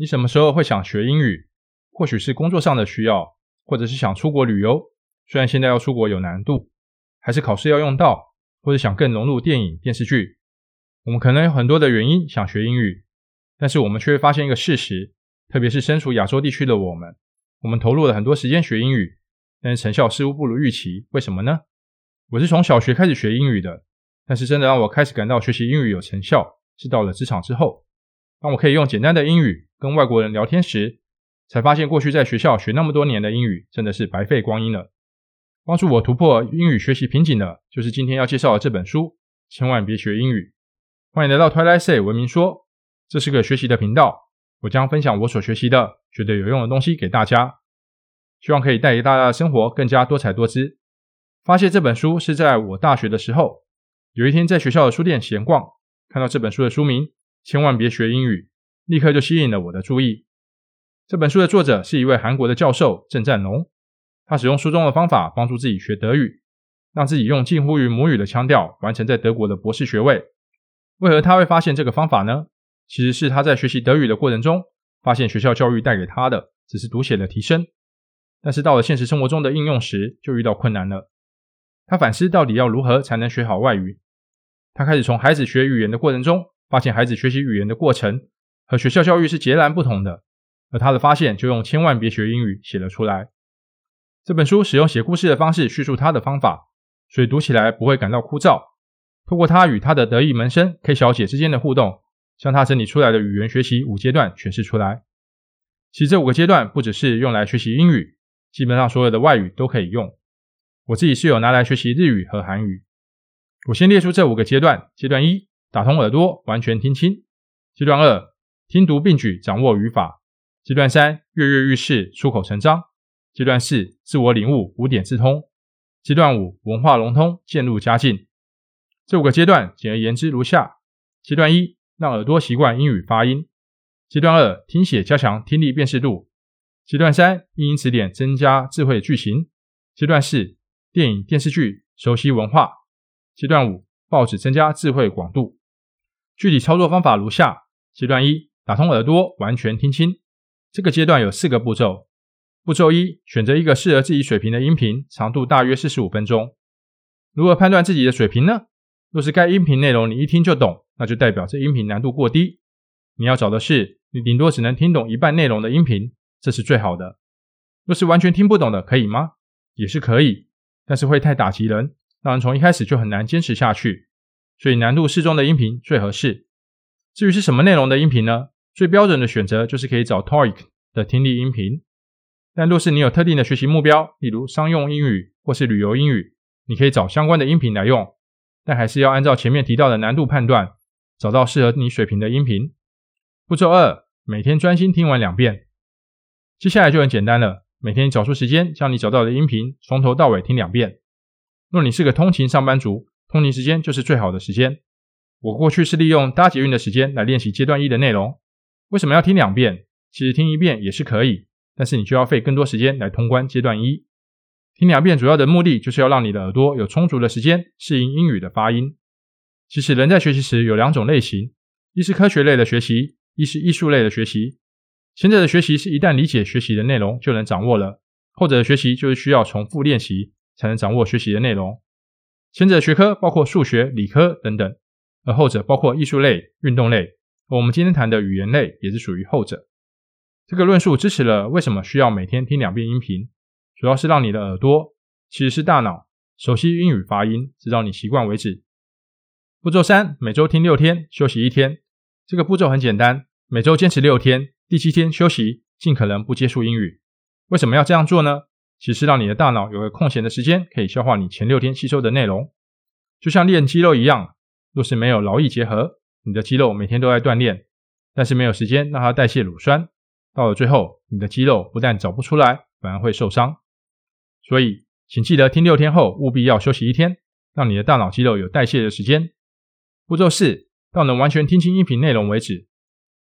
你什么时候会想学英语？或许是工作上的需要，或者是想出国旅游。虽然现在要出国有难度，还是考试要用到，或者想更融入电影、电视剧。我们可能有很多的原因想学英语，但是我们却发现一个事实，特别是身处亚洲地区的我们，我们投入了很多时间学英语，但是成效似乎不如预期。为什么呢？我是从小学开始学英语的，但是真的让我开始感到学习英语有成效，是到了职场之后。当我可以用简单的英语跟外国人聊天时，才发现过去在学校学那么多年的英语真的是白费光阴了。帮助我突破英语学习瓶颈的，就是今天要介绍的这本书。千万别学英语。欢迎来到 Twilight Say 文明说，这是个学习的频道，我将分享我所学习的、觉得有用的东西给大家，希望可以带给大家的生活更加多彩多姿。发现这本书是在我大学的时候，有一天在学校的书店闲逛，看到这本书的书名。千万别学英语，立刻就吸引了我的注意。这本书的作者是一位韩国的教授郑占龙，他使用书中的方法帮助自己学德语，让自己用近乎于母语的腔调完成在德国的博士学位。为何他会发现这个方法呢？其实是他在学习德语的过程中，发现学校教育带给他的只是读写的提升，但是到了现实生活中的应用时，就遇到困难了。他反思到底要如何才能学好外语，他开始从孩子学语言的过程中。发现孩子学习语言的过程和学校教育是截然不同的，而他的发现就用“千万别学英语”写了出来。这本书使用写故事的方式叙述他的方法，所以读起来不会感到枯燥。透过他与他的得意门生 K 小姐之间的互动，将他整理出来的语言学习五阶段诠释出来。其实这五个阶段不只是用来学习英语，基本上所有的外语都可以用。我自己是有拿来学习日语和韩语。我先列出这五个阶段：阶段一。打通耳朵，完全听清。阶段二，听读并举，掌握语法。阶段三，跃跃欲试，出口成章。阶段四，自我领悟，五点自通。阶段五，文化融通，渐入佳境。这五个阶段，简而言之如下：阶段一，让耳朵习惯英语发音；阶段二，听写加强听力辨识度；阶段三，英英词典增加智慧句型；阶段四，电影电视剧熟悉文化；阶段五，报纸增加智慧广度。具体操作方法如下：阶段一，打通耳朵，完全听清。这个阶段有四个步骤。步骤一，选择一个适合自己水平的音频，长度大约四十五分钟。如何判断自己的水平呢？若是该音频内容你一听就懂，那就代表这音频难度过低。你要找的是你顶多只能听懂一半内容的音频，这是最好的。若是完全听不懂的，可以吗？也是可以，但是会太打击人，让人从一开始就很难坚持下去。所以难度适中的音频最合适。至于是什么内容的音频呢？最标准的选择就是可以找 TOEIC 的听力音频。但若是你有特定的学习目标，例如商用英语或是旅游英语，你可以找相关的音频来用。但还是要按照前面提到的难度判断，找到适合你水平的音频。步骤二，每天专心听完两遍。接下来就很简单了，每天找出时间，将你找到的音频从头到尾听两遍。若你是个通勤上班族，通勤时间就是最好的时间。我过去是利用搭捷运的时间来练习阶段一的内容。为什么要听两遍？其实听一遍也是可以，但是你就要费更多时间来通关阶段一。听两遍主要的目的就是要让你的耳朵有充足的时间适应英语的发音。其实人在学习时有两种类型，一是科学类的学习，一是艺术类的学习。前者的学习是一旦理解学习的内容就能掌握了，后者的学习就是需要重复练习才能掌握学习的内容。前者学科包括数学、理科等等，而后者包括艺术类、运动类。我们今天谈的语言类也是属于后者。这个论述支持了为什么需要每天听两遍音频，主要是让你的耳朵，其实是大脑，熟悉英语发音，直到你习惯为止。步骤三，每周听六天，休息一天。这个步骤很简单，每周坚持六天，第七天休息，尽可能不接触英语。为什么要这样做呢？其实让你的大脑有个空闲的时间，可以消化你前六天吸收的内容，就像练肌肉一样。若是没有劳逸结合，你的肌肉每天都在锻炼，但是没有时间让它代谢乳酸，到了最后，你的肌肉不但找不出来，反而会受伤。所以，请记得听六天后务必要休息一天，让你的大脑肌肉有代谢的时间。步骤四，到能完全听清音频内容为止。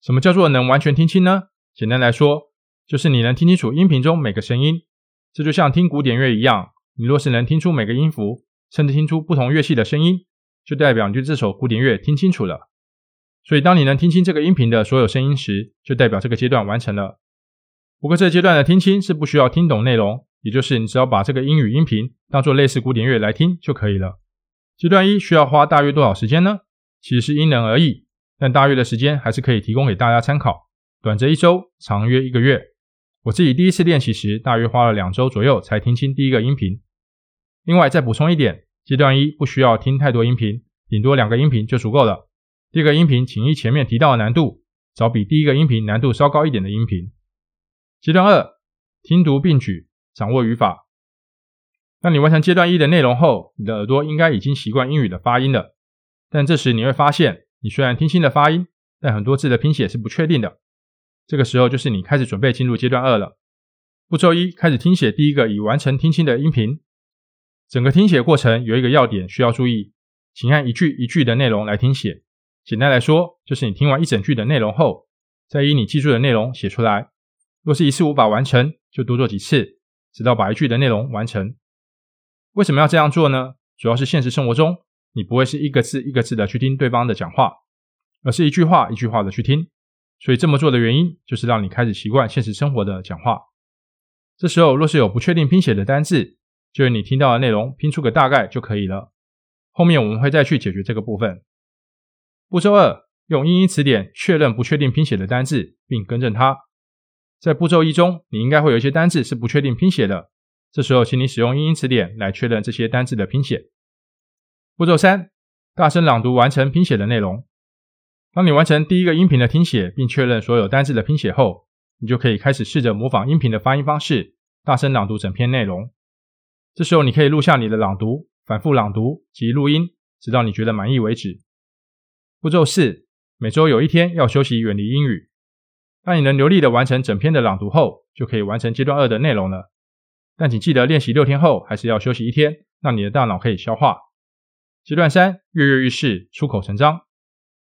什么叫做能完全听清呢？简单来说，就是你能听清楚音频中每个声音。这就像听古典乐一样，你若是能听出每个音符，甚至听出不同乐器的声音，就代表你对这首古典乐听清楚了。所以当你能听清这个音频的所有声音时，就代表这个阶段完成了。不过这阶段的听清是不需要听懂内容，也就是你只要把这个英语音频当做类似古典乐来听就可以了。阶段一需要花大约多少时间呢？其实是因人而异，但大约的时间还是可以提供给大家参考，短则一周，长约一个月。我自己第一次练习时，大约花了两周左右才听清第一个音频。另外再补充一点，阶段一不需要听太多音频，顶多两个音频就足够了。第二个音频，请依前面提到的难度，找比第一个音频难度稍高一点的音频。阶段二，听读并举，掌握语法。当你完成阶段一的内容后，你的耳朵应该已经习惯英语的发音了。但这时你会发现，你虽然听清了发音，但很多字的拼写是不确定的。这个时候就是你开始准备进入阶段二了。步骤一，开始听写第一个已完成听清的音频。整个听写过程有一个要点需要注意，请按一句一句的内容来听写。简单来说，就是你听完一整句的内容后，再依你记住的内容写出来。若是一次无法完成，就多做几次，直到把一句的内容完成。为什么要这样做呢？主要是现实生活中。你不会是一个字一个字的去听对方的讲话，而是一句话一句话的去听。所以这么做的原因，就是让你开始习惯现实生活的讲话。这时候若是有不确定拼写的单字，就用你听到的内容拼出个大概就可以了。后面我们会再去解决这个部分。步骤二，用英英词典确认不确定拼写的单字，并更正它。在步骤一中，你应该会有一些单字是不确定拼写的，这时候请你使用英英词典来确认这些单字的拼写。步骤三，大声朗读完成拼写的内容。当你完成第一个音频的听写，并确认所有单字的拼写后，你就可以开始试着模仿音频的发音方式，大声朗读整篇内容。这时候，你可以录下你的朗读，反复朗读及录音，直到你觉得满意为止。步骤四，每周有一天要休息，远离英语。当你能流利的完成整篇的朗读后，就可以完成阶段二的内容了。但请记得练习六天后，还是要休息一天，让你的大脑可以消化。阶段三，跃跃欲试，出口成章。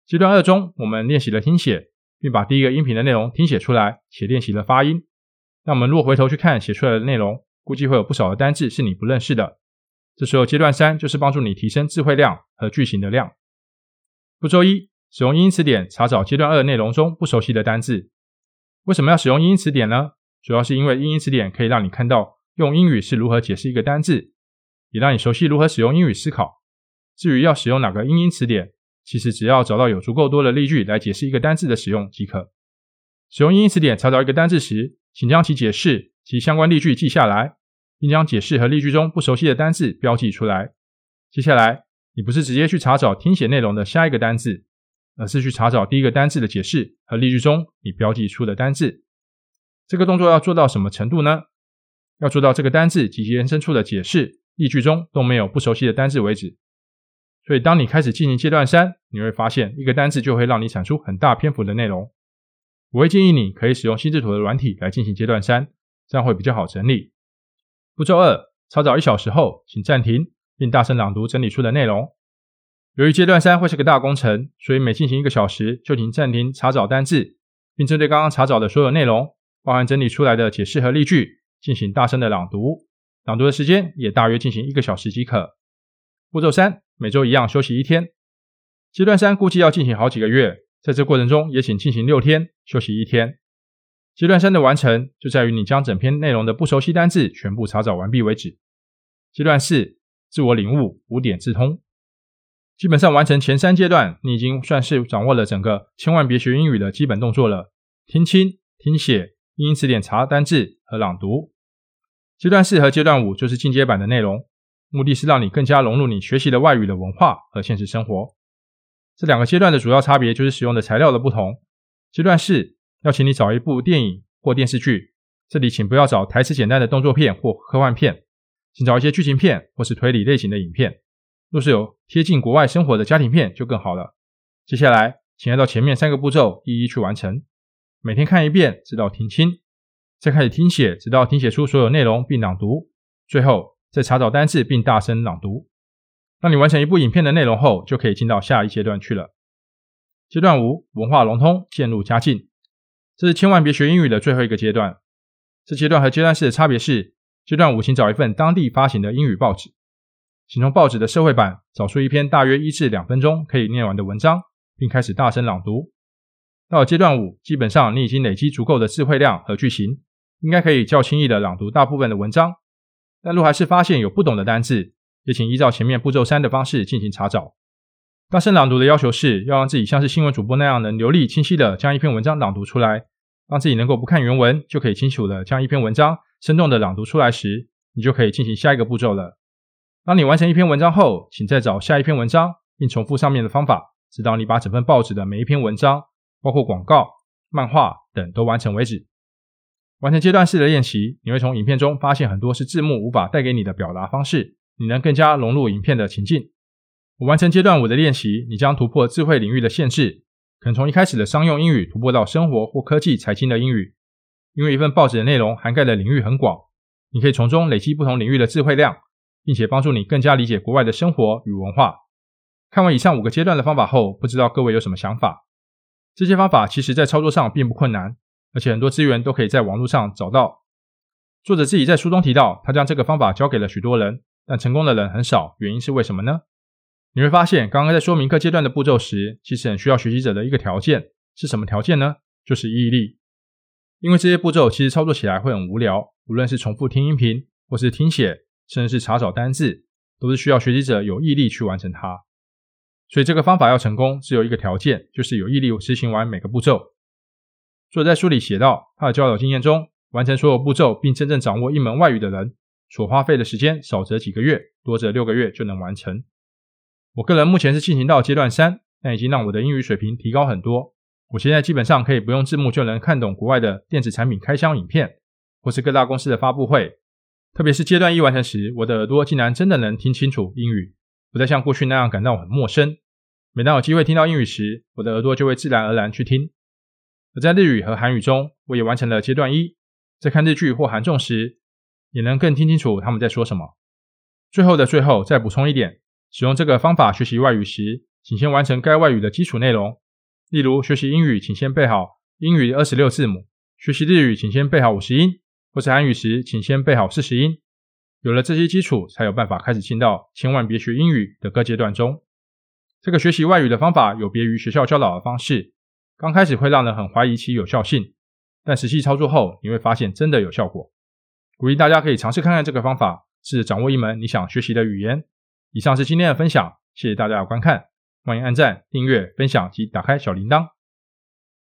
阶段二中，我们练习了听写，并把第一个音频的内容听写出来，且练习了发音。那我们若回头去看写出来的内容，估计会有不少的单字是你不认识的。这时候，阶段三就是帮助你提升词汇量和句型的量。步骤一，使用英英词典查找阶段二内容中不熟悉的单字。为什么要使用英英词典呢？主要是因为英英词典可以让你看到用英语是如何解释一个单字，也让你熟悉如何使用英语思考。至于要使用哪个英英词典，其实只要找到有足够多的例句来解释一个单字的使用即可。使用英英词典查找一个单字时，请将其解释及相关例句记下来，并将解释和例句中不熟悉的单字标记出来。接下来，你不是直接去查找听写内容的下一个单字，而是去查找第一个单字的解释和例句中你标记出的单字。这个动作要做到什么程度呢？要做到这个单字及其延伸处的解释、例句中都没有不熟悉的单字为止。所以，当你开始进行阶段三，你会发现一个单字就会让你产出很大篇幅的内容。我会建议你可以使用心智图的软体来进行阶段三，这样会比较好整理。步骤二，查找一小时后，请暂停并大声朗读整理出的内容。由于阶段三会是个大工程，所以每进行一个小时就请暂停查找单字，并针对刚刚查找的所有内容，包含整理出来的解释和例句，进行大声的朗读。朗读的时间也大约进行一个小时即可。步骤三。每周一样休息一天，阶段三估计要进行好几个月，在这过程中也请进行六天休息一天。阶段三的完成就在于你将整篇内容的不熟悉单字全部查找完毕为止。阶段四，自我领悟，五点自通。基本上完成前三阶段，你已经算是掌握了整个千万别学英语的基本动作了：听清、听写、英英词典查单字和朗读。阶段四和阶段五就是进阶版的内容。目的是让你更加融入你学习的外语的文化和现实生活。这两个阶段的主要差别就是使用的材料的不同。阶段四要请你找一部电影或电视剧，这里请不要找台词简单的动作片或科幻片，请找一些剧情片或是推理类型的影片。若是有贴近国外生活的家庭片就更好了。接下来，请按照前面三个步骤一一去完成。每天看一遍，直到听清，再开始听写，直到听写出所有内容并朗读。最后。再查找单字并大声朗读。当你完成一部影片的内容后，就可以进到下一阶段去了。阶段五，文化融通，渐入佳境。这是千万别学英语的最后一个阶段。这阶段和阶段四的差别是：阶段五，请找一份当地发行的英语报纸，请从报纸的社会版找出一篇大约一至两分钟可以念完的文章，并开始大声朗读。到了阶段五，基本上你已经累积足够的词汇量和句型，应该可以较轻易的朗读大部分的文章。但若还是发现有不懂的单字，也请依照前面步骤三的方式进行查找。大声朗读的要求是要让自己像是新闻主播那样能流利清晰地将一篇文章朗读出来，让自己能够不看原文就可以清楚地将一篇文章生动地朗读出来时，你就可以进行下一个步骤了。当你完成一篇文章后，请再找下一篇文章，并重复上面的方法，直到你把整份报纸的每一篇文章，包括广告、漫画等都完成为止。完成阶段式的练习，你会从影片中发现很多是字幕无法带给你的表达方式，你能更加融入影片的情境。我完成阶段五的练习，你将突破智慧领域的限制，可能从一开始的商用英语突破到生活或科技、财经的英语。因为一份报纸的内容涵盖的领域很广，你可以从中累积不同领域的智慧量，并且帮助你更加理解国外的生活与文化。看完以上五个阶段的方法后，不知道各位有什么想法？这些方法其实在操作上并不困难，而且很多资源都可以在网络上找到。作者自己在书中提到，他将这个方法教给了许多人，但成功的人很少，原因是为什么呢？你会发现，刚刚在说明各阶段的步骤时，其实很需要学习者的一个条件，是什么条件呢？就是毅力。因为这些步骤其实操作起来会很无聊，无论是重复听音频，或是听写，甚至是查找单字，都是需要学习者有毅力去完成它。所以这个方法要成功，只有一个条件，就是有毅力执行完每个步骤。作者在书里写到，他的交流经验中，完成所有步骤并真正掌握一门外语的人，所花费的时间少则几个月，多则六个月就能完成。我个人目前是进行到阶段三，但已经让我的英语水平提高很多。我现在基本上可以不用字幕就能看懂国外的电子产品开箱影片，或是各大公司的发布会。特别是阶段一完成时，我的耳朵竟然真的能听清楚英语，不再像过去那样感到很陌生。每当有机会听到英语时，我的耳朵就会自然而然去听。而在日语和韩语中，我也完成了阶段一，在看日剧或韩综时，也能更听清楚他们在说什么。最后的最后，再补充一点。使用这个方法学习外语时，请先完成该外语的基础内容。例如，学习英语，请先背好英语二十六字母；学习日语，请先背好五十音；或是韩语时，请先背好四十音。有了这些基础，才有办法开始进到千万别学英语的各阶段中。这个学习外语的方法有别于学校教导的方式，刚开始会让人很怀疑其有效性，但实际操作后，你会发现真的有效果。鼓励大家可以尝试看看这个方法，试着掌握一门你想学习的语言。以上是今天的分享，谢谢大家的观看，欢迎按赞、订阅、分享及打开小铃铛。